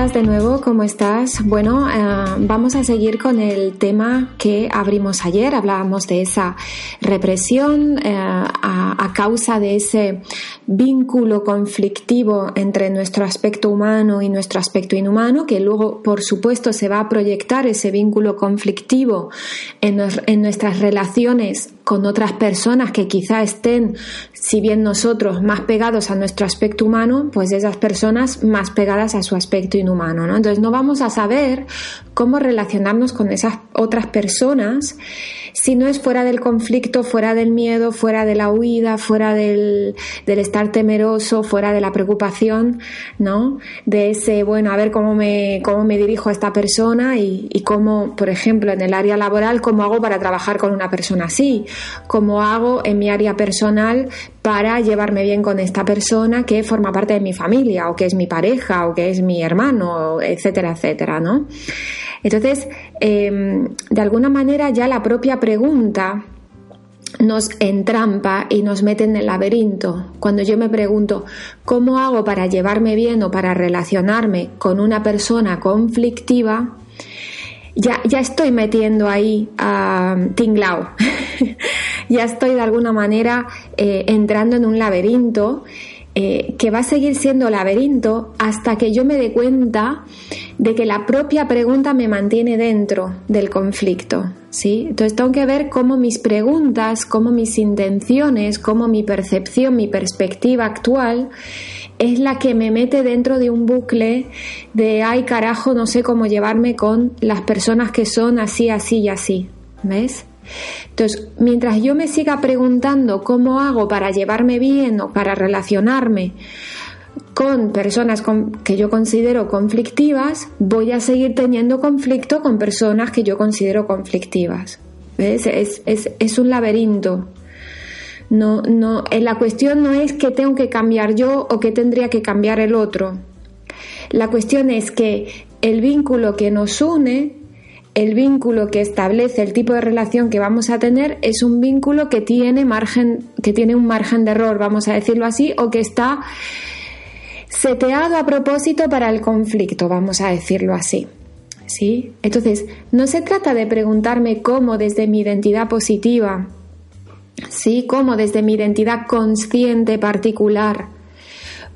de nuevo, ¿cómo estás? Bueno, eh, vamos a seguir con el tema que abrimos ayer. Hablábamos de esa represión eh, a, causa de ese vínculo conflictivo entre nuestro aspecto humano y nuestro aspecto inhumano, que luego, por supuesto, se va a proyectar ese vínculo conflictivo en nuestras relaciones con otras personas que quizá estén, si bien nosotros más pegados a nuestro aspecto humano, pues esas personas más pegadas a su aspecto inhumano, ¿no? Entonces no vamos a saber cómo relacionarnos con esas otras personas si no es fuera del conflicto, fuera del miedo, fuera de la huida, fuera del, del estar temeroso, fuera de la preocupación, ¿no? De ese, bueno, a ver cómo me, cómo me dirijo a esta persona y, y cómo, por ejemplo, en el área laboral, cómo hago para trabajar con una persona así, cómo hago en mi área personal para llevarme bien con esta persona que forma parte de mi familia o que es mi pareja o que es mi hermano, etcétera, etcétera, ¿no? Entonces, em, de alguna manera ya la propia pregunta nos entrampa y nos mete en el laberinto. Cuando yo me pregunto, ¿cómo hago para llevarme bien o para relacionarme con una persona conflictiva? Ya, ya estoy metiendo ahí a Tinglao. ya estoy de alguna manera eh, entrando en un laberinto eh, que va a seguir siendo laberinto hasta que yo me dé cuenta de que la propia pregunta me mantiene dentro del conflicto. ¿sí? Entonces tengo que ver cómo mis preguntas, cómo mis intenciones, cómo mi percepción, mi perspectiva actual es la que me mete dentro de un bucle de, ay carajo, no sé cómo llevarme con las personas que son así, así y así. ¿Ves? Entonces, mientras yo me siga preguntando cómo hago para llevarme bien o para relacionarme con personas que yo considero conflictivas, voy a seguir teniendo conflicto con personas que yo considero conflictivas. ¿Ves? Es, un laberinto. No, no, eh, la cuestión no es que tengo que cambiar yo o que tendría que cambiar el otro. La cuestión es que el vínculo que nos une el vínculo que establece el tipo de relación que vamos a tener es un vínculo que tiene margen, que tiene un margen de error, vamos a decirlo así, o que está seteado a propósito para el conflicto, vamos a decirlo así. ¿Sí? Entonces, no se trata de preguntarme cómo desde mi identidad positiva, ¿sí? Cómo desde mi identidad consciente particular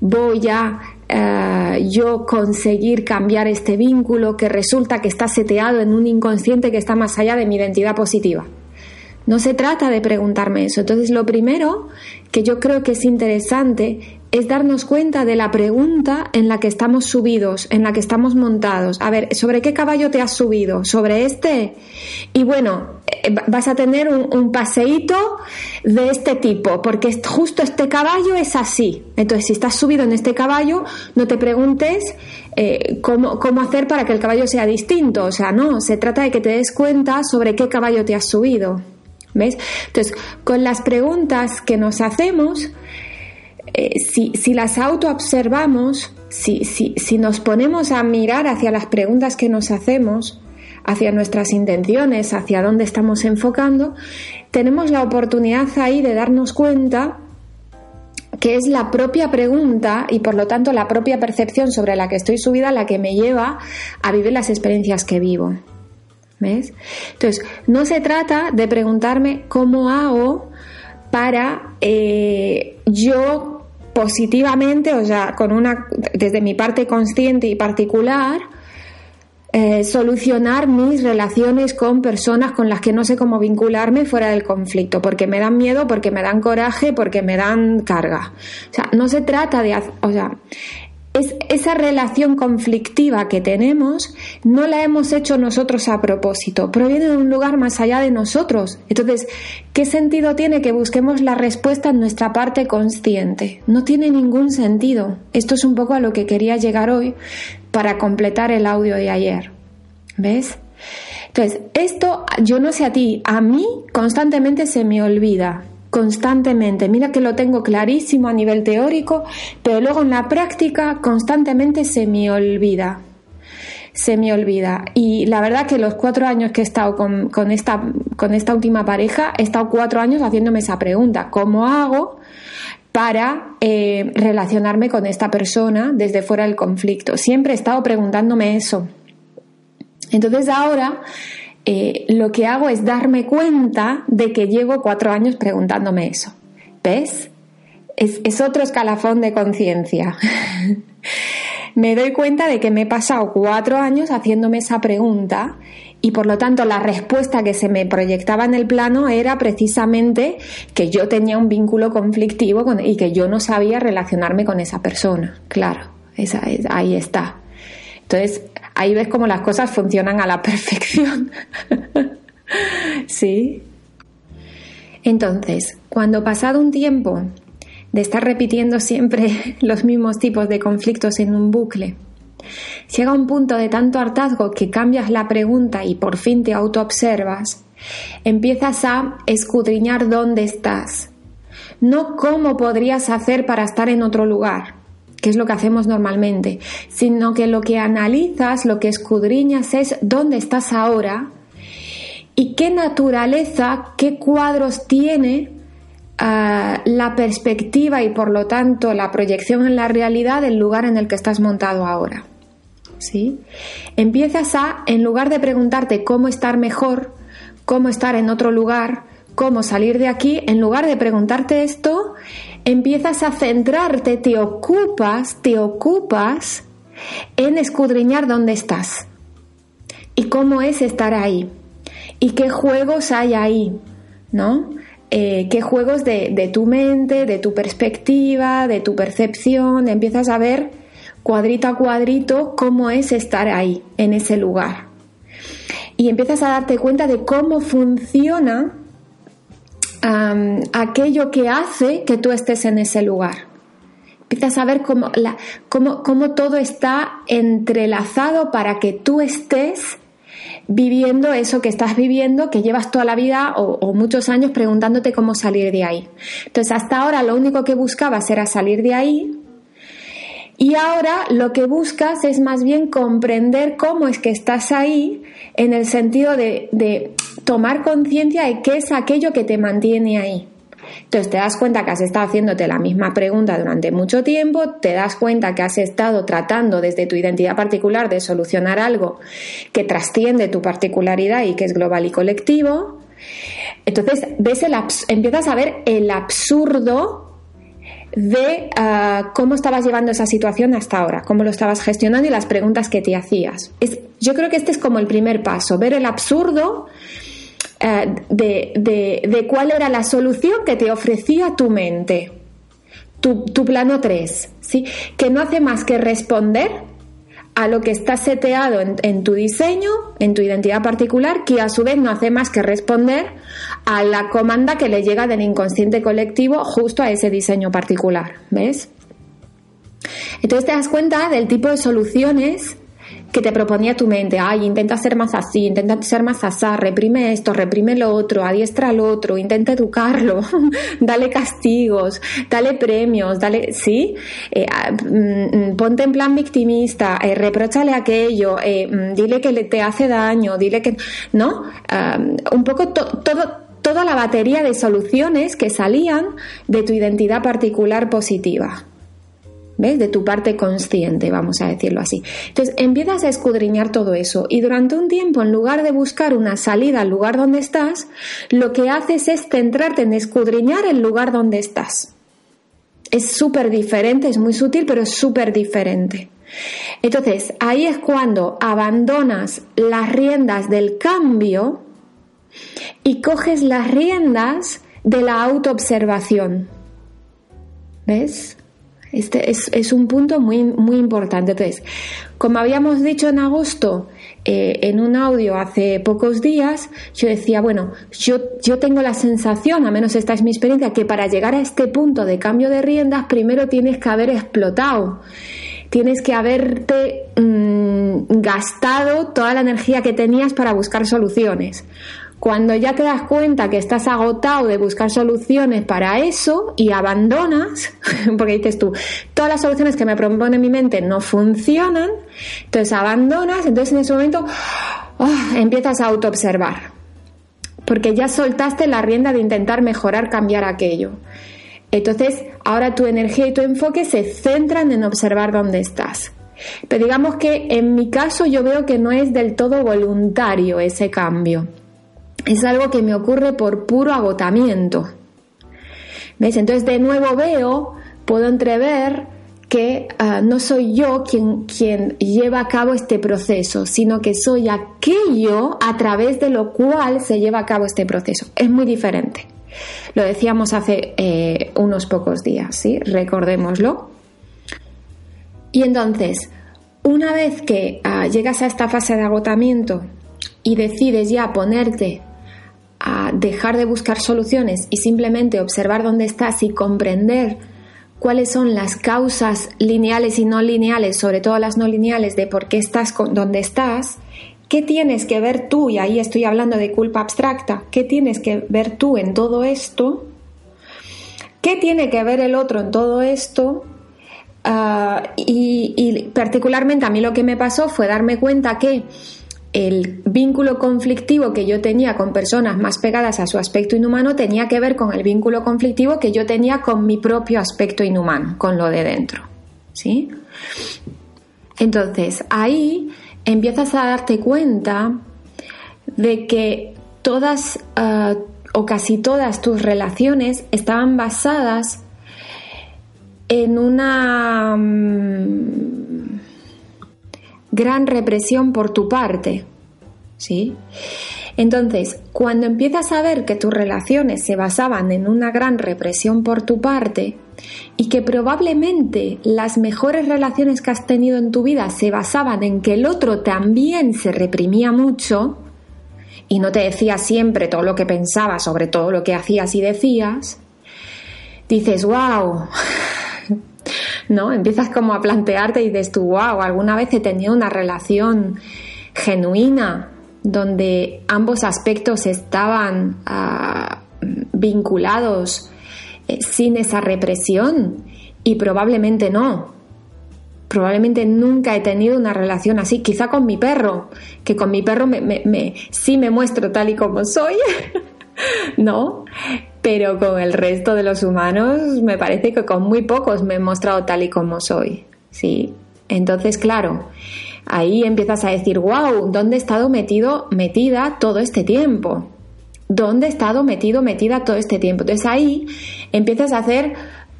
voy a eh, yo conseguir cambiar este vínculo que resulta que está seteado en un inconsciente que está más allá de mi identidad positiva. No se trata de preguntarme eso. Entonces, lo primero que yo creo que es interesante es darnos cuenta de la pregunta en la que estamos subidos, en la que estamos montados. A ver, ¿sobre qué caballo te has subido? ¿Sobre este? Y bueno, eh, vas a tener un, paseíto de este tipo, porque justo este caballo es así. Entonces, si estás subido en este caballo, no te preguntes eh, cómo, cómo hacer para que el caballo sea distinto. O sea, no, se trata de que te des cuenta sobre qué caballo te has subido. ¿Ves? Entonces, con las preguntas que nos hacemos, eh, si, si, las autoobservamos, si, si, si nos ponemos a mirar hacia las preguntas que nos hacemos, hacia nuestras intenciones, hacia dónde estamos enfocando, tenemos la oportunidad ahí de darnos cuenta que es la propia pregunta y por lo tanto la propia percepción sobre la que estoy subida la que me lleva a vivir las experiencias que vivo. ¿Ves? Entonces, no se trata de preguntarme cómo hago para eh, yo positivamente, o sea, con una, desde mi parte consciente y particular, eh, solucionar mis relaciones con personas con las que no sé cómo vincularme fuera del conflicto, porque me dan miedo, porque me dan coraje, porque me dan carga. O sea, no se trata de, o sea, es esa relación conflictiva que tenemos no la hemos hecho nosotros a propósito, proviene de un lugar más allá de nosotros. Entonces, ¿qué sentido tiene que busquemos la respuesta en nuestra parte consciente? No tiene ningún sentido. Esto es un poco a lo que quería llegar hoy para completar el audio de ayer. ¿Ves? Entonces, esto, yo no sé a ti, a mí constantemente se me olvida constantemente. Mira que lo tengo clarísimo a nivel teórico, pero luego en la práctica constantemente se me olvida. Se me olvida. Y la verdad que los cuatro años que he estado con, con, esta, con esta última pareja, he estado cuatro años haciéndome esa pregunta. ¿Cómo hago para eh, relacionarme con esta persona desde fuera del conflicto. Siempre he estado preguntándome eso. Entonces ahora eh, lo que hago es darme cuenta de que llevo cuatro años preguntándome eso. ¿Ves? Es, otro escalafón de conciencia. me doy cuenta de que me he pasado cuatro años haciéndome esa pregunta y por lo tanto la respuesta que se me proyectaba en el plano era precisamente que yo tenía un vínculo conflictivo y que yo no sabía relacionarme con esa persona. Claro, esa, ahí está. Entonces, ahí ves cómo las cosas funcionan a la perfección. ¿Sí? Entonces, cuando pasado un tiempo de estar repitiendo siempre los mismos tipos de conflictos en un bucle, Llega un punto de tanto hartazgo que cambias la pregunta y por fin te autoobservas, empiezas a escudriñar dónde estás, no cómo podrías hacer para estar en otro lugar, que es lo que hacemos normalmente, sino que lo que analizas, lo que escudriñas es dónde estás ahora y qué naturaleza, qué cuadros tiene ah, la perspectiva y por lo tanto la proyección en la realidad del lugar en el que estás montado ahora. ¿sí? Empiezas a, en lugar de preguntarte cómo estar mejor, cómo estar en otro lugar, cómo salir de aquí, en lugar de preguntarte esto, empiezas a centrarte, te ocupas, te ocupas en escudriñar dónde estás y cómo es estar ahí y qué juegos hay ahí, ¿no? Eh, qué juegos de, de tu mente, de tu perspectiva, de tu percepción, empiezas a ver cuadrito a cuadrito cómo es estar ahí, en ese lugar. Y empiezas a darte cuenta de cómo funciona aquello que hace que tú estés en ese lugar. Empiezas a ver cómo, la, cómo, todo está entrelazado para que tú estés viviendo eso que estás viviendo, que llevas toda la vida o, o, muchos años preguntándote cómo salir de ahí. Entonces, hasta ahora lo único que buscabas era salir de ahí y ahora lo que buscas es más bien comprender cómo es que estás ahí en el sentido de, tomar conciencia de qué es aquello que te mantiene ahí. Entonces te das cuenta que has estado haciéndote la misma pregunta durante mucho tiempo, te das cuenta que has estado tratando desde tu identidad particular de solucionar algo que trasciende tu particularidad y que es global y colectivo. Entonces ves el empiezas a ver el absurdo de ah, cómo estabas llevando esa situación hasta ahora, cómo lo estabas gestionando y las preguntas que te hacías. Yo creo que este es como el primer paso, ver el absurdo eh, de, cuál era la solución que te ofrecía tu mente, tu, tu plano 3, ¿sí? que no hace más que responder a lo que está seteado en, tu diseño, en tu identidad particular, que a su vez no hace más que responder a la comanda que le llega del inconsciente colectivo justo a ese diseño particular. ¿Ves? Entonces te das cuenta del tipo de soluciones que te proponía tu mente. Ay, intenta ser más así, intenta ser más asá, reprime esto, reprime lo otro, adiestra al otro, intenta educarlo, dale castigos, dale premios, dale, ¿sí? Eh, ah, mm, mm, ponte en plan victimista, eh, reprochale aquello, eh, mm, dile que te hace daño, dile que, ¿no? Ah, un poco todo, toda la batería de soluciones que salían de tu identidad particular positiva. ¿Ves? De tu parte consciente, vamos a decirlo así. Entonces empiezas a escudriñar todo eso y durante un tiempo, en lugar de buscar una salida al lugar donde estás, lo que haces es centrarte en escudriñar el lugar donde estás. Es súper diferente, es muy sutil, pero es súper diferente. Entonces, ahí es cuando abandonas las riendas del cambio y coges las riendas de la autoobservación. ¿Ves? Este es, un punto muy, muy importante. Entonces, como habíamos dicho en agosto, eh, en un audio hace pocos días, yo decía, bueno, yo, yo tengo la sensación, a menos esta es mi experiencia, que para llegar a este punto de cambio de riendas, primero tienes que haber explotado tienes que haberte mm, gastado toda la energía que tenías para buscar soluciones. Cuando ya te das cuenta que estás agotado de buscar soluciones para eso y abandonas, porque dices tú, todas las soluciones que me propone mi mente no funcionan, entonces abandonas, entonces en ese momento ah, empiezas a autoobservar, porque ya soltaste la rienda de intentar mejorar, cambiar aquello. Entonces, ahora tu energía y tu enfoque se centran en observar dónde estás. Pero digamos que en mi caso yo veo que no es del todo voluntario ese cambio. Es algo que me ocurre por puro agotamiento. ¿Ves? Entonces de nuevo veo, puedo entrever que ah, no soy yo quien, quien lleva a cabo este proceso, sino que soy aquello a través de lo cual se lleva a cabo este proceso. Es muy diferente. Lo decíamos hace eh, unos pocos días, ¿sí? Recordémoslo. Y entonces, una vez que ah, llegas a esta fase de agotamiento y decides ya ponerte a dejar de buscar soluciones y simplemente observar dónde estás y comprender cuáles son las causas lineales y no lineales, sobre todo las no lineales, de por qué estás donde estás, ¿qué tienes que ver tú? Y ahí estoy hablando de culpa abstracta. ¿Qué tienes que ver tú en todo esto? ¿Qué tiene que ver el otro en todo esto? Ah, y particularmente a mí lo que me pasó fue darme cuenta que el vínculo conflictivo que yo tenía con personas más pegadas a su aspecto inhumano tenía que ver con el vínculo conflictivo que yo tenía con mi propio aspecto inhumano, con lo de dentro. ¿Sí? Entonces, ahí empiezas a darte cuenta de que todas eh, o casi todas tus relaciones estaban basadas en una mm, gran represión por tu parte. ¿Sí? Entonces, cuando empiezas a ver que tus relaciones se basaban en una gran represión por tu parte y que probablemente las mejores relaciones que has tenido en tu vida se basaban en que el otro también se reprimía mucho y no te decía siempre todo lo que pensaba sobre todo lo que hacías y decías, dices, wow, ¿no? Empiezas como a plantearte y dices tú, wow, alguna vez he tenido una relación genuina donde ambos aspectos estaban ah, vinculados eh, sin esa represión y probablemente no. Probablemente nunca he tenido una relación así, quizá con mi perro, que con mi perro sí me muestro tal y como soy, ¿no? pero con el resto de los humanos me parece que con muy pocos me he mostrado tal y como soy, ¿sí? Entonces, claro, ahí empiezas a decir, wow, ¿dónde he estado metido, metida todo este tiempo? ¿Dónde he estado metido, metida todo este tiempo? Entonces ahí empiezas a hacer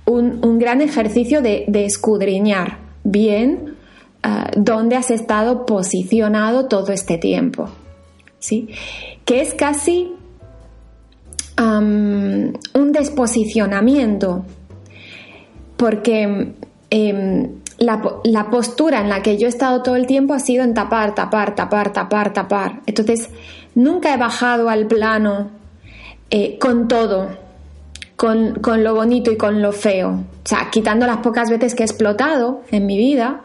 un, gran ejercicio de, escudriñar bien ah, dónde has estado posicionado todo este tiempo, ¿sí? Que es casi un desposicionamiento, porque em, la, postura en la que yo he estado todo el tiempo ha sido en tapar, tapar, tapar, tapar, tapar. Entonces, nunca he bajado al plano eh, con todo, con, con, lo bonito y con lo feo. O sea, quitando las pocas veces que he explotado en mi vida,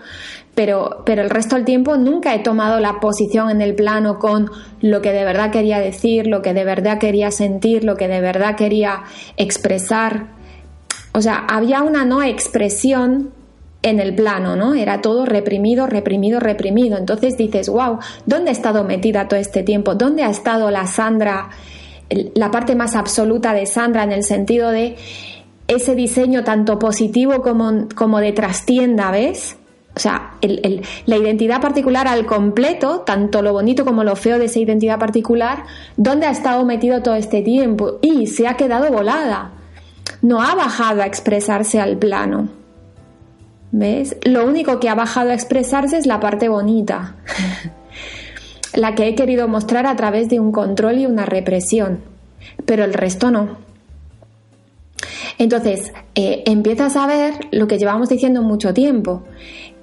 pero, pero el resto del tiempo nunca he tomado la posición en el plano con lo que de verdad quería decir, lo que de verdad quería sentir, lo que de verdad quería expresar. O sea, había una no expresión en el plano, ¿no? Era todo reprimido, reprimido, reprimido. Entonces dices, wow, ¿dónde he estado metida todo este tiempo? ¿Dónde ha estado la Sandra, la parte más absoluta de Sandra en el sentido de ese diseño tanto positivo como, como de trastienda, ¿ves? O sea, la identidad particular al completo, tanto lo bonito como lo feo de esa identidad particular, ¿dónde ha estado metido todo este tiempo? Y se ha quedado volada. No ha bajado a expresarse al plano. ¿Ves? Lo único que ha bajado a expresarse es la parte bonita. la que he querido mostrar a través de un control y una represión. Pero el resto no. Entonces, eh, empiezas a ver lo que llevamos diciendo mucho tiempo,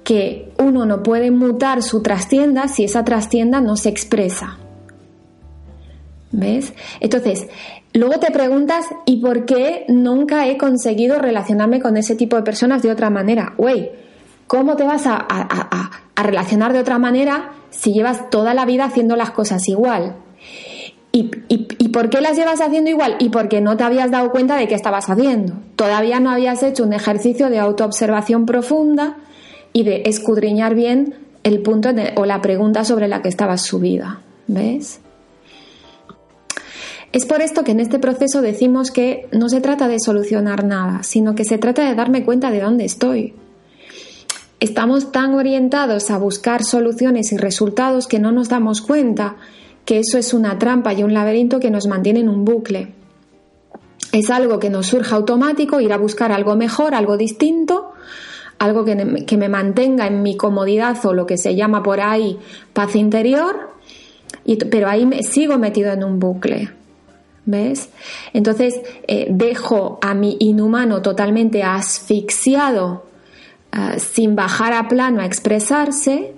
que uno no puede mutar su trastienda si esa trastienda no se expresa. ¿Ves? Entonces, luego te preguntas, ¿y por qué nunca he conseguido relacionarme con ese tipo de personas de otra manera? Güey, ¿cómo te vas a, relacionar de otra manera si llevas toda la vida haciendo las cosas igual? ¿Y, ¿Y, por qué las llevas haciendo igual? Y porque no te habías dado cuenta de qué estabas haciendo. Todavía no habías hecho un ejercicio de autoobservación profunda y de escudriñar bien el punto o la pregunta sobre la que estaba subida. ¿Ves? Es por esto que en este proceso decimos que no se trata de solucionar nada, sino que se trata de darme cuenta de dónde estoy. Estamos tan orientados a buscar soluciones y resultados que no nos damos cuenta que eso es una trampa y un laberinto que nos mantiene en un bucle. Es algo que nos surge automático, ir a buscar algo mejor, algo distinto, algo que, que me mantenga en mi comodidad o lo que se llama por ahí paz interior, pero ahí me sigo metido en un bucle. ¿Ves? Entonces eh, dejo a mi inhumano totalmente asfixiado ah, sin bajar a plano a expresarse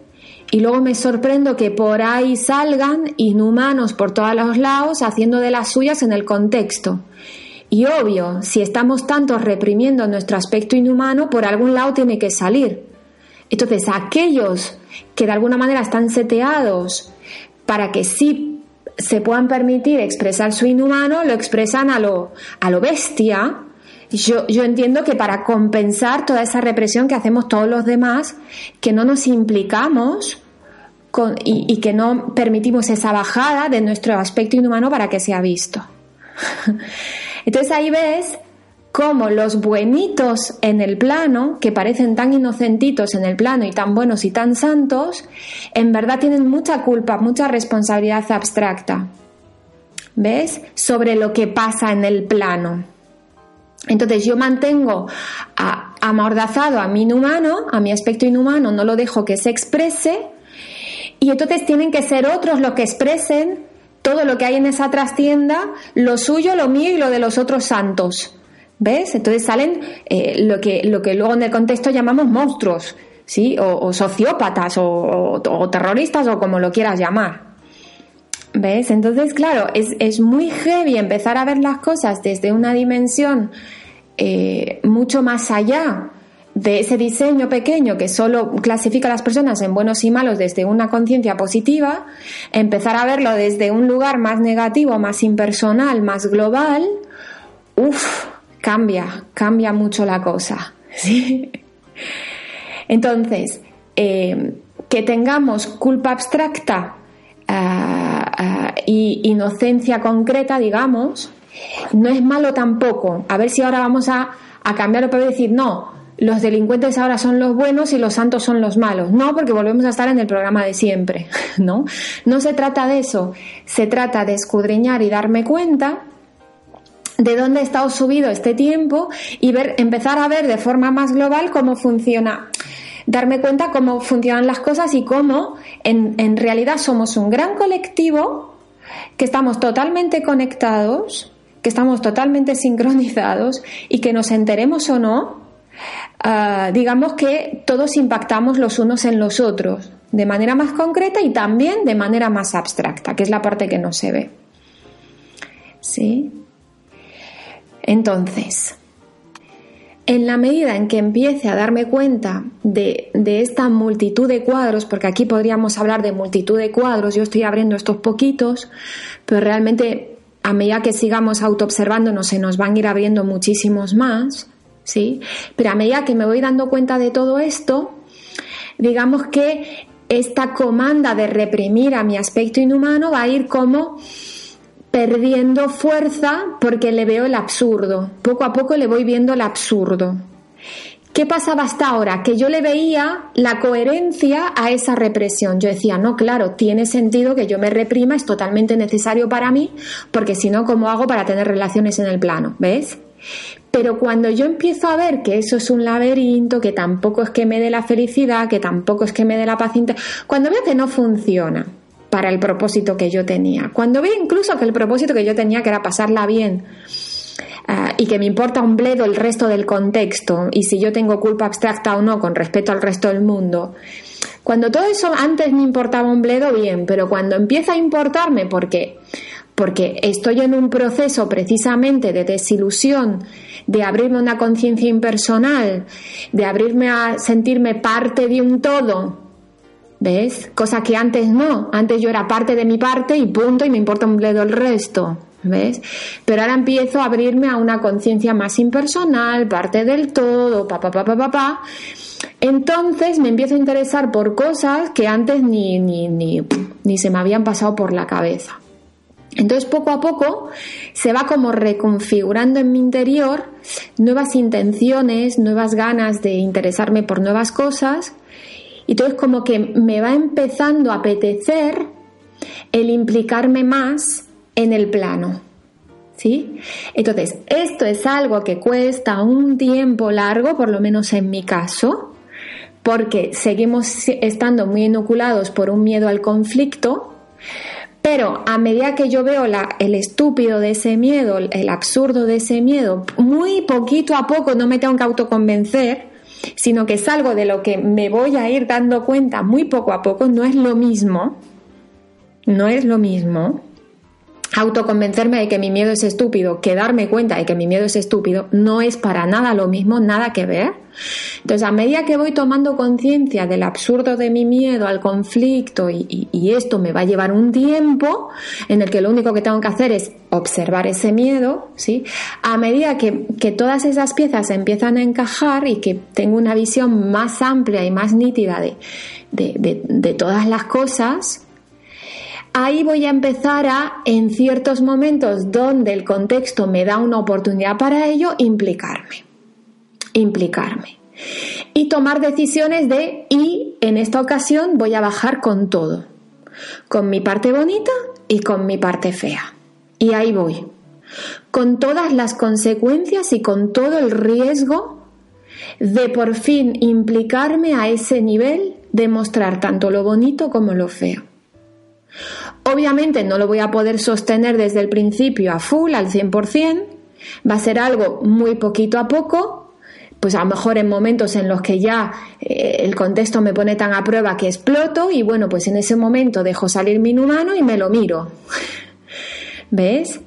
y luego me sorprendo que por ahí salgan inhumanos por todos los lados haciendo de las suyas en el contexto. Y obvio, si estamos tanto reprimiendo nuestro aspecto inhumano, por algún lado tiene que salir. Entonces, aquellos que de alguna manera están seteados para que sí se puedan permitir expresar su inhumano, lo expresan a lo, a lo bestia. Yo, yo entiendo que para compensar toda esa represión que hacemos todos los demás, que no nos implicamos con, y, y que no permitimos esa bajada de nuestro aspecto inhumano para que sea visto. Entonces ahí ves cómo los buenitos en el plano, que parecen tan inocentitos en el plano y tan buenos y tan santos, en verdad tienen mucha culpa, mucha responsabilidad abstracta. ¿Ves? Sobre lo que pasa en el plano. Entonces yo mantengo amordazado a mi inhumano, a mi aspecto inhumano, no lo dejo que se exprese, y entonces tienen que ser otros los que expresen todo lo que hay en esa trastienda, lo suyo, lo mío y lo de los otros santos. ¿Ves? Entonces salen eh, lo, que, lo que luego en el contexto llamamos monstruos, ¿sí? O, sociópatas, o, terroristas, o como lo quieras llamar. ¿Ves? Entonces, claro, es, muy heavy empezar a ver las cosas desde una dimensión eh, mucho más allá de ese diseño pequeño que solo clasifica a las personas en buenos y malos desde una conciencia positiva, empezar a verlo desde un lugar más negativo, más impersonal, más global, uff, cambia, cambia mucho la cosa. Entonces, eh, que tengamos culpa abstracta e inocencia concreta, digamos, no es malo tampoco. A ver si ahora vamos a, a cambiarlo para decir, no, los delincuentes ahora son los buenos y los santos son los malos. No, porque volvemos a estar en el programa de siempre, ¿no? No se trata de eso, se trata de escudriñar y darme cuenta de dónde he estado subido este tiempo y ver, empezar a ver de forma más global cómo funciona, darme cuenta cómo funcionan las cosas y cómo en, en realidad somos un gran colectivo, que estamos totalmente conectados, que estamos totalmente sincronizados y que nos enteremos o no, ah, digamos que todos impactamos los unos en los otros, de manera más concreta y también de manera más abstracta, que es la parte que no se ve. ¿Sí? Entonces, en la medida en que empiece a darme cuenta de, esta multitud de cuadros, porque aquí podríamos hablar de multitud de cuadros, yo estoy abriendo estos poquitos, pero realmente a medida que sigamos autoobservándonos se nos van a ir abriendo muchísimos más, ¿sí? Pero a medida que me voy dando cuenta de todo esto, digamos que esta comanda de reprimir a mi aspecto inhumano va a ir como perdiendo fuerza porque le veo el absurdo. Poco a poco le voy viendo el absurdo. ¿Qué pasaba hasta ahora? Que yo le veía la coherencia a esa represión. Yo decía, no, claro, tiene sentido que yo me reprima, es totalmente necesario para mí, porque si no, ¿cómo hago para tener relaciones en el plano? ¿Ves? Pero cuando yo empiezo a ver que eso es un laberinto, que tampoco es que me dé la felicidad, que tampoco es que me dé la paz, cuando veo que no funciona, para el propósito que yo tenía. Cuando veo incluso que el propósito que yo tenía, que era pasarla bien, ah, y que me importa un bledo el resto del contexto, y si yo tengo culpa abstracta o no con respecto al resto del mundo, cuando todo eso antes me importaba un bledo, bien, pero cuando empieza a importarme porque porque estoy en un proceso precisamente de desilusión, de abrirme una conciencia impersonal, de abrirme a sentirme parte de un todo, ¿Ves? Cosa que antes no. Antes yo era parte de mi parte y punto, y me importa un bledo el resto. ¿Ves? Pero ahora empiezo a abrirme a una conciencia más impersonal, parte del todo, pa, pa, pa, pa, pa, pa. Entonces me empiezo a interesar por cosas que antes ni, ni, ni, ni se me habían pasado por la cabeza. Entonces poco a poco se va como reconfigurando en mi interior nuevas intenciones, nuevas ganas de interesarme por nuevas cosas. Y entonces como que me va empezando a apetecer el implicarme más en el plano. ¿Sí? Entonces, esto es algo que cuesta un tiempo largo, por lo menos en mi caso, porque seguimos estando muy inoculados por un miedo al conflicto, pero a medida que yo veo el estúpido de ese miedo, el absurdo de ese miedo, muy poquito a poco no me tengo que autoconvencer, sino que es algo de lo que me voy a ir dando cuenta muy poco a poco, no es lo mismo, no es lo mismo autoconvencerme de que mi miedo es estúpido, que darme cuenta de que mi miedo es estúpido, no es para nada lo mismo, nada que ver. Entonces, a medida que voy tomando conciencia del absurdo de mi miedo al conflicto y, esto me va a llevar un tiempo en el que lo único que tengo que hacer es observar ese miedo, ¿sí? A medida que, todas esas piezas empiezan a encajar y que tengo una visión más amplia y más nítida de todas las cosas, ahí voy a empezar a, en ciertos momentos donde el contexto me da una oportunidad para ello, implicarme. Implicarme. Y tomar decisiones de, y en esta ocasión voy a bajar con todo. Con mi parte bonita y con mi parte fea. Y ahí voy. Con todas las consecuencias y con todo el riesgo de por fin implicarme a ese nivel de mostrar tanto lo bonito como lo feo. Obviamente no lo voy a poder sostener desde el principio a full, al 100%, va a ser algo muy poquito a poco, pues a lo mejor en momentos en los que ya eh, el contexto me pone tan a prueba que exploto y bueno, pues en ese momento dejo salir mi inhumano y me lo miro. ¿Ves?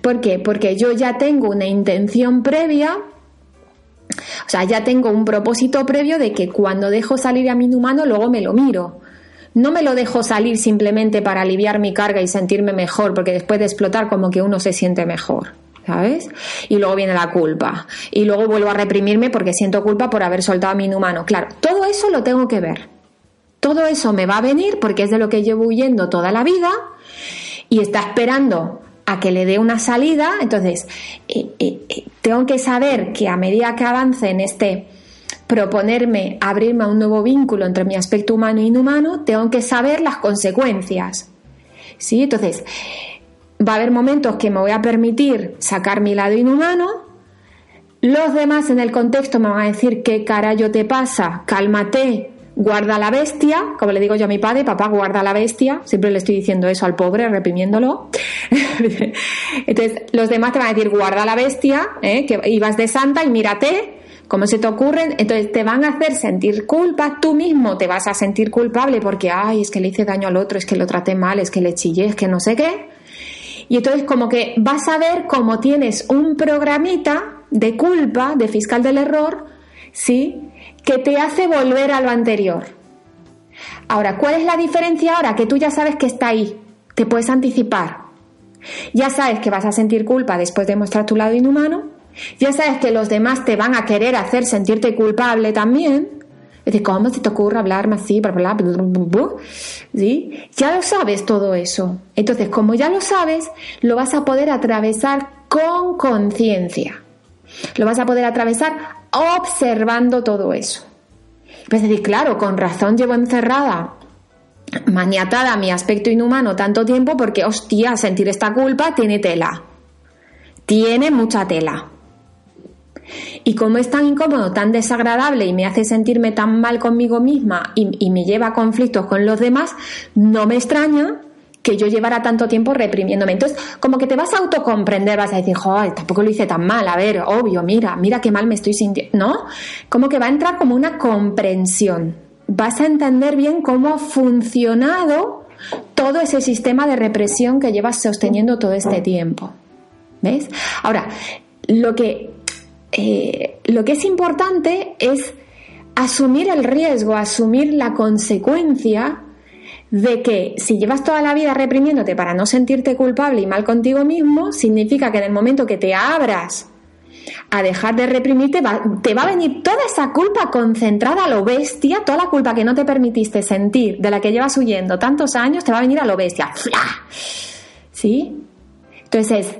¿Por qué? Porque yo ya tengo una intención previa, o sea, ya tengo un propósito previo de que cuando dejo salir a mi inhumano luego me lo miro. No me lo dejo salir simplemente para aliviar mi carga y sentirme mejor, porque después de explotar como que uno se siente mejor. ¿sabes? Y luego viene la culpa. Y luego vuelvo a reprimirme porque siento culpa por haber soltado a mi inhumano. Claro, todo eso lo tengo que ver. Todo eso me va a venir porque es de lo que llevo huyendo toda la vida y está esperando a que le dé una salida. Entonces, eh, eh, eh, tengo que saber que a medida que avance en este proponerme abrirme a un nuevo vínculo entre mi aspecto humano e inhumano, tengo que saber las consecuencias. ¿Sí? Entonces, va a haber momentos que me voy a permitir sacar mi lado inhumano, los demás en el contexto me van a decir qué yo te pasa, cálmate, guarda la bestia, como le digo yo a mi padre, papá guarda la bestia, siempre le estoy diciendo eso al pobre, reprimiéndolo. Entonces, los demás te van a decir guarda la bestia, ¿eh? que ibas de santa y mírate, ¿Cómo se te ocurren? Entonces te van a hacer sentir culpa, tú mismo te vas a sentir culpable porque, ay, es que le hice daño al otro, es que lo traté mal, es que le chillé, es que no sé qué. Y entonces como que vas a ver cómo tienes un programita de culpa, de fiscal del error, ¿sí? Que te hace volver a lo anterior. Ahora, ¿cuál es la diferencia ahora? Que tú ya sabes que está ahí, te puedes anticipar. Ya sabes que vas a sentir culpa después de mostrar tu lado inhumano ya sabes que los demás te van a querer hacer sentirte culpable también. Es decir, ¿cómo se te ocurre hablarme así? ¿Sí? Ya lo sabes todo eso. Entonces, como ya lo sabes, lo vas a poder atravesar con conciencia. Lo vas a poder atravesar observando todo eso. Es decir, claro, con razón llevo encerrada maniatada mi aspecto inhumano tanto tiempo porque, hostia, sentir esta culpa tiene tela. Tiene mucha tela. Y como es tan incómodo, tan desagradable y me hace sentirme tan mal conmigo misma y, me lleva a conflictos con los demás, no me extraña que yo llevara tanto tiempo reprimiéndome. Entonces, como que te vas a autocomprender, vas a decir, joder, tampoco lo hice tan mal, a ver, obvio, mira, mira qué mal me estoy sintiendo, ¿no? Como que va a entrar como una comprensión. Vas a entender bien cómo ha funcionado todo ese sistema de represión que llevas sosteniendo todo este tiempo. ¿Ves? Ahora, lo que eh, lo que es importante es asumir el riesgo, asumir la consecuencia de que si llevas toda la vida reprimiéndote para no sentirte culpable y mal contigo mismo, significa que en el momento que te abras a dejar de reprimirte, te va a venir toda esa culpa concentrada a lo bestia, toda la culpa que no te permitiste sentir, de la que llevas huyendo tantos años, te va a venir a lo bestia. ¿Sí? Entonces,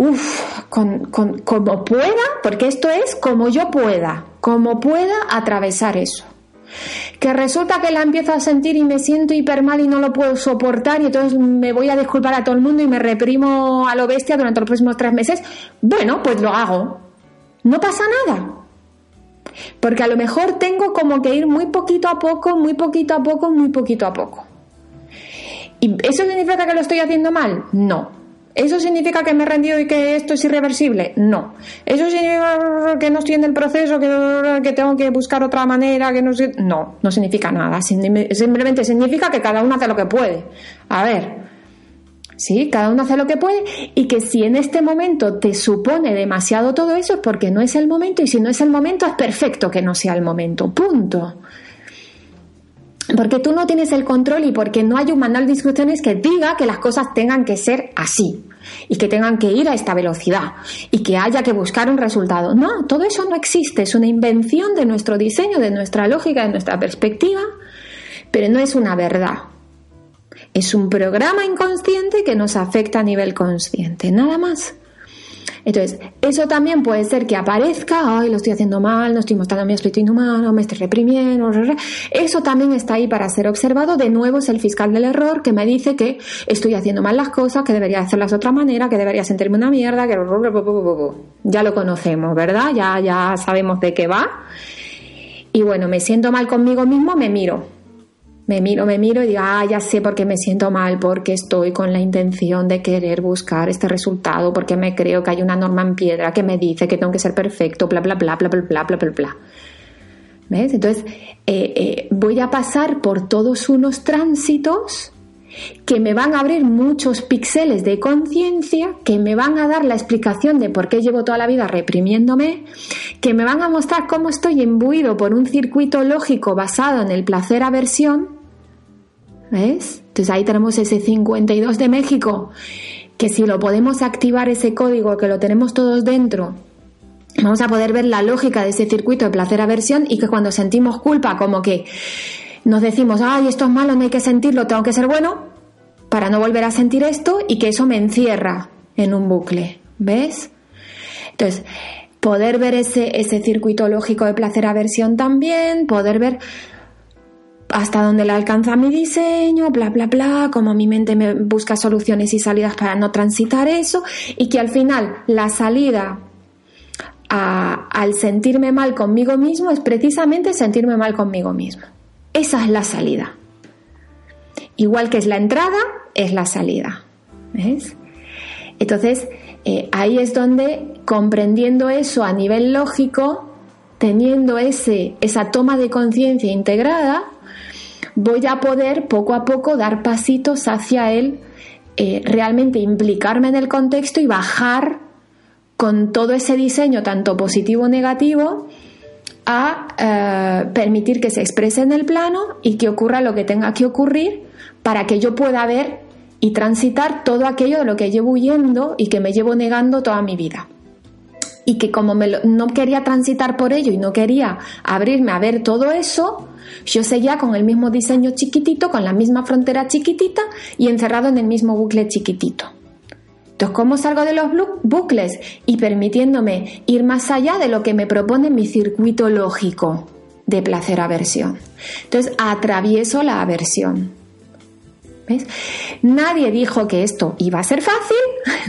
uff, con, como pueda, porque esto es como yo pueda, como pueda atravesar eso. Que resulta que la empiezo a sentir y me siento hiper mal y no lo puedo soportar y entonces me voy a disculpar a todo el mundo y me reprimo a lo bestia durante los próximos tres meses. Bueno, pues lo hago. No pasa nada. Porque a lo mejor tengo como que ir muy poquito a poco, muy poquito a poco, muy poquito a poco. ¿Y eso significa que lo estoy haciendo mal? No. ¿Eso significa que me he rendido y que esto es irreversible? No. ¿Eso significa que no estoy en el proceso, que, tengo que buscar otra manera? que No, no, no significa nada. Simplemente significa que cada uno hace lo que puede. A ver, sí, cada uno hace lo que puede y que si en este momento te supone demasiado todo eso es porque no es el momento y si no es el momento es perfecto que no sea el momento. Punto porque tú no tienes el control y porque no hay un manual de instrucciones que diga que las cosas tengan que ser así y que tengan que ir a esta velocidad y que haya que buscar un resultado. No, todo eso no existe, es una invención de nuestro diseño, de nuestra lógica, de nuestra perspectiva, pero no es una verdad. Es un programa inconsciente que nos afecta a nivel consciente, nada más. Entonces, eso también puede ser que aparezca, ay, lo estoy haciendo mal, no estoy mostrando mi espíritu inhumano, me estoy reprimiendo. Eso también está ahí para ser observado. De nuevo es el fiscal del error que me dice que estoy haciendo mal las cosas, que debería hacerlas de otra manera, que debería sentirme una mierda, que ya lo conocemos, ¿verdad? Ya, ya sabemos de qué va. Y bueno, me siento mal conmigo mismo, me miro me miro, me miro y digo, ah, ya sé por qué me siento mal, porque estoy con la intención de querer buscar este resultado, porque me creo que hay una norma en piedra que me dice que tengo que ser perfecto, bla, bla, bla, bla, bla, bla, bla, bla, bla. ¿Ves? Entonces, eh, eh, voy a pasar por todos unos tránsitos que me van a abrir muchos píxeles de conciencia, que me van a dar la explicación de por qué llevo toda la vida reprimiéndome, que me van a mostrar cómo estoy imbuido por un circuito lógico basado en el placer-aversión, ¿Ves? Entonces ahí tenemos ese 52 de México, que si lo podemos activar ese código, que lo tenemos todos dentro, vamos a poder ver la lógica de ese circuito de placer-aversión y que cuando sentimos culpa, como que nos decimos, ay, esto es malo, no hay que sentirlo, tengo que ser bueno, para no volver a sentir esto y que eso me encierra en un bucle, ¿ves? Entonces, poder ver ese, ese circuito lógico de placer-aversión también, poder ver hasta dónde le alcanza mi diseño, bla, bla, bla, como mi mente me busca soluciones y salidas para no transitar eso y que al final la salida al sentirme mal conmigo mismo es precisamente sentirme mal conmigo mismo. Esa es la salida. Igual que es la entrada, es la salida. ¿Ves? Entonces, eh, ahí es donde, comprendiendo eso a nivel lógico, teniendo ese, esa toma de conciencia integrada, voy a poder poco a poco dar pasitos hacia él, eh, realmente implicarme en el contexto y bajar con todo ese diseño, tanto positivo o negativo, a eh, permitir que se exprese en el plano y que ocurra lo que tenga que ocurrir para que yo pueda ver y transitar todo aquello de lo que llevo huyendo y que me llevo negando toda mi vida. Y que como no quería transitar por ello y no quería abrirme a ver todo eso, yo seguía con el mismo diseño chiquitito, con la misma frontera chiquitita y encerrado en el mismo bucle chiquitito. Entonces, ¿cómo salgo de los bucles? Y permitiéndome ir más allá de lo que me propone mi circuito lógico de placer-aversión. Entonces, atravieso la aversión. ¿Ves? Nadie dijo que esto iba a ser fácil,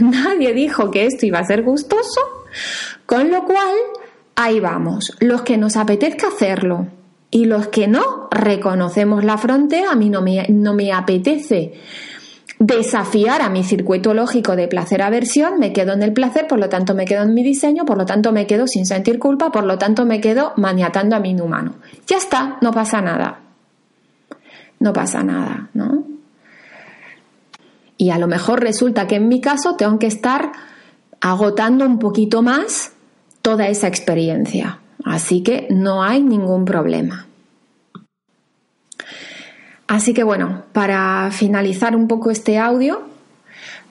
nadie dijo que esto iba a ser gustoso, con lo cual, ahí vamos, los que nos apetezca hacerlo, y los que no reconocemos la frontera, a mí no me, apetece desafiar a mi circuito lógico de placer-aversión, me quedo en el placer, por lo tanto me quedo en mi diseño, por lo tanto me quedo sin sentir culpa, por lo tanto me quedo maniatando a mi inhumano. Ya está, no pasa nada. No pasa nada, ¿no? Y a lo mejor resulta que en mi caso tengo que estar agotando un poquito más toda esa experiencia. Así que no hay ningún problema. Así que bueno, para finalizar un poco este audio,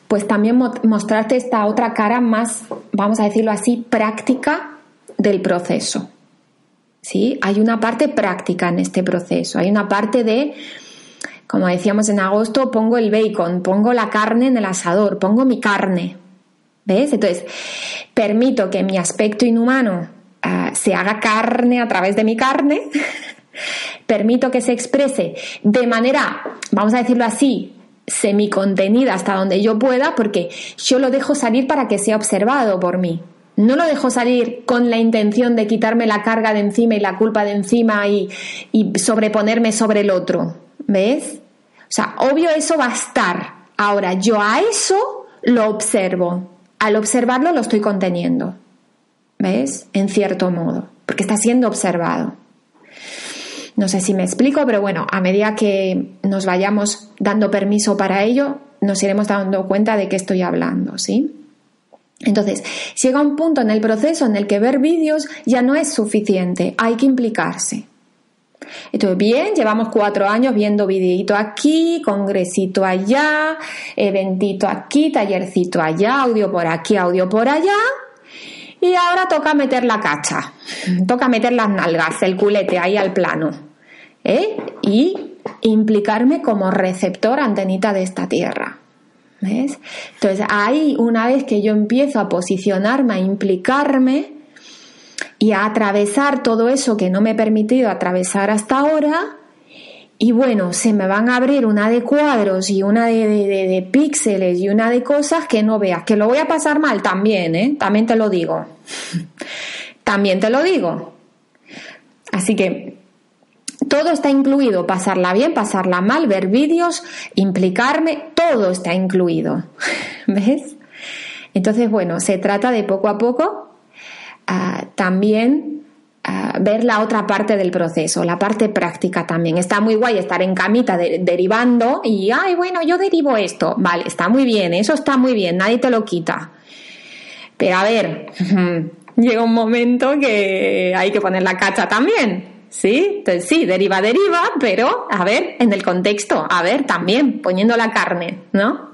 pues también mostrarte esta otra cara más, vamos a decirlo así, práctica del proceso. ¿Sí? Hay una parte práctica en este proceso, hay una parte de Como decíamos en agosto, pongo el bacon, pongo la carne en el asador, pongo mi carne. ¿Ves? Entonces, permito que mi aspecto inhumano ah, se haga carne a través de mi carne. permito que se exprese de manera, vamos a decirlo así, semicontenida hasta donde yo pueda, porque yo lo dejo salir para que sea observado por mí. No lo dejo salir con la intención de quitarme la carga de encima y la culpa de encima y, y sobreponerme sobre el otro. ¿Ves? O sea, obvio eso va a estar. Ahora, yo a eso lo observo. Al observarlo lo estoy conteniendo. ¿Ves? En cierto modo. Porque está siendo observado. No sé si me explico, pero bueno, a medida que nos vayamos dando permiso para ello, nos iremos dando cuenta de qué estoy hablando, ¿sí? Entonces, llega un punto en el proceso en el que ver vídeos ya no es suficiente, hay que implicarse. Entonces, bien, llevamos cuatro años viendo videito aquí, congresito allá, eventito aquí, tallercito allá, audio por aquí, audio por allá. Y ahora toca meter la cacha, toca meter las nalgas, el culete ahí al plano. ¿eh? Y implicarme como receptor antenita de esta tierra. ¿Ves? Entonces ahí una vez que yo empiezo a posicionarme, a implicarme y a atravesar todo eso que no me he permitido atravesar hasta ahora, y bueno, se me van a abrir una de cuadros y una de, de, píxeles y una de cosas que no veas, que lo voy a pasar mal también, ¿eh? También te lo digo. también te lo digo. Así que todo está incluido, pasarla bien, pasarla mal, ver vídeos, implicarme, todo está incluido. ¿Ves? Entonces, bueno, se trata de poco a poco ah, también ver la otra parte del proceso, la parte práctica también. Está muy guay estar en camita derivando y, ay, bueno, yo derivo esto. Vale, está muy bien, eso está muy bien, nadie te lo quita. Pero a ver, llega un momento que hay que poner la cacha también. ¿Sí? Entonces sí, deriva, deriva, pero a ver, en el contexto, a ver, también poniendo la carne, ¿no?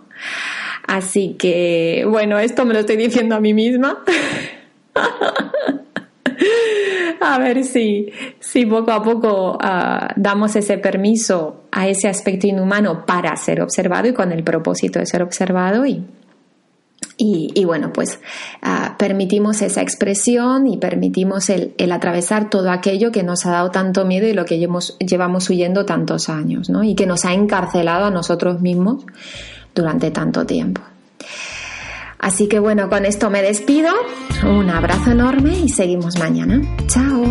Así que, bueno, esto me lo estoy diciendo a mí misma. a ver si, si poco a poco ah, damos ese permiso a ese aspecto inhumano para ser observado y con el propósito de ser observado y, y, bueno, pues ah, permitimos esa expresión y permitimos el, el, atravesar todo aquello que nos ha dado tanto miedo y lo que llevamos, llevamos huyendo tantos años, ¿no? Y que nos ha encarcelado a nosotros mismos durante tanto tiempo. Así que bueno, con esto me despido. Un abrazo enorme y seguimos mañana. Chao.